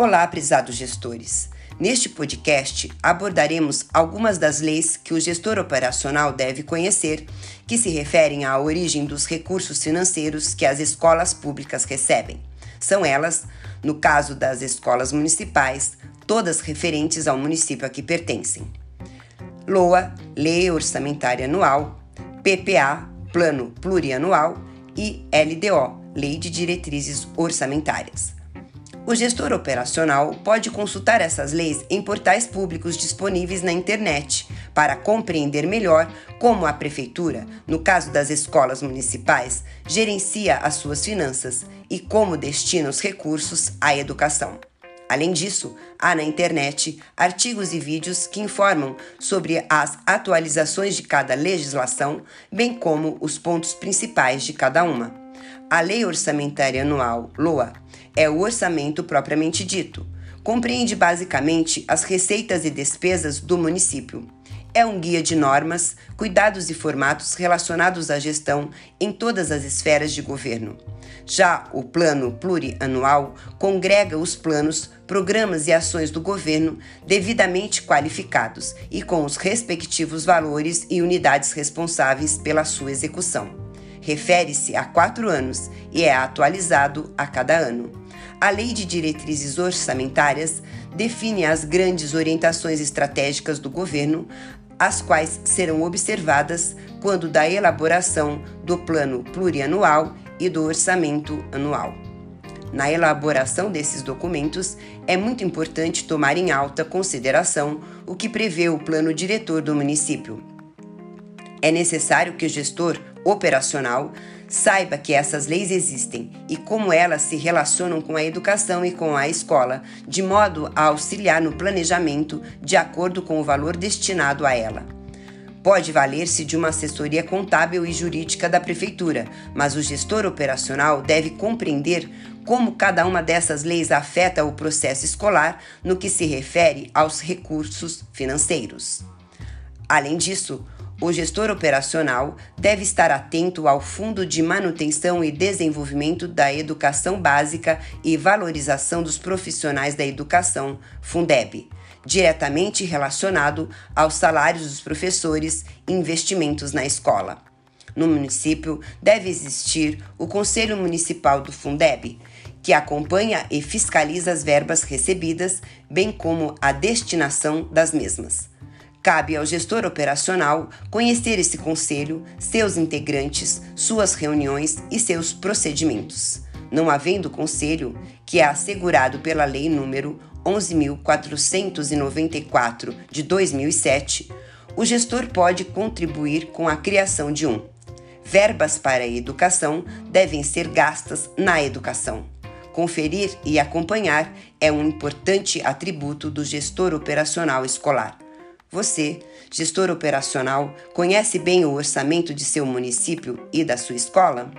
Olá, prezados gestores. Neste podcast abordaremos algumas das leis que o gestor operacional deve conhecer, que se referem à origem dos recursos financeiros que as escolas públicas recebem. São elas, no caso das escolas municipais, todas referentes ao município a que pertencem. LOA, Lei Orçamentária Anual, PPA, Plano Plurianual e LDO, Lei de Diretrizes Orçamentárias. O gestor operacional pode consultar essas leis em portais públicos disponíveis na internet para compreender melhor como a prefeitura, no caso das escolas municipais, gerencia as suas finanças e como destina os recursos à educação. Além disso, há na internet artigos e vídeos que informam sobre as atualizações de cada legislação, bem como os pontos principais de cada uma. A Lei Orçamentária Anual, LOA, é o orçamento propriamente dito. Compreende basicamente as receitas e despesas do município. É um guia de normas, cuidados e formatos relacionados à gestão em todas as esferas de governo. Já o Plano Plurianual congrega os planos, programas e ações do governo devidamente qualificados e com os respectivos valores e unidades responsáveis pela sua execução refere-se a quatro anos e é atualizado a cada ano. A Lei de Diretrizes Orçamentárias define as grandes orientações estratégicas do governo, as quais serão observadas quando da elaboração do Plano Plurianual e do Orçamento Anual. Na elaboração desses documentos, é muito importante tomar em alta consideração o que prevê o plano diretor do município. É necessário que o gestor operacional saiba que essas leis existem e como elas se relacionam com a educação e com a escola, de modo a auxiliar no planejamento de acordo com o valor destinado a ela. Pode valer-se de uma assessoria contábil e jurídica da prefeitura, mas o gestor operacional deve compreender como cada uma dessas leis afeta o processo escolar no que se refere aos recursos financeiros. Além disso, o gestor operacional deve estar atento ao Fundo de Manutenção e Desenvolvimento da Educação Básica e Valorização dos Profissionais da Educação, Fundeb, diretamente relacionado aos salários dos professores e investimentos na escola. No município deve existir o Conselho Municipal do Fundeb, que acompanha e fiscaliza as verbas recebidas, bem como a destinação das mesmas. Cabe ao gestor operacional conhecer esse conselho, seus integrantes, suas reuniões e seus procedimentos. Não havendo conselho, que é assegurado pela Lei número 11.494 de 2007, o gestor pode contribuir com a criação de um. Verbas para a educação devem ser gastas na educação. Conferir e acompanhar é um importante atributo do gestor operacional escolar. Você, gestor operacional, conhece bem o orçamento de seu município e da sua escola?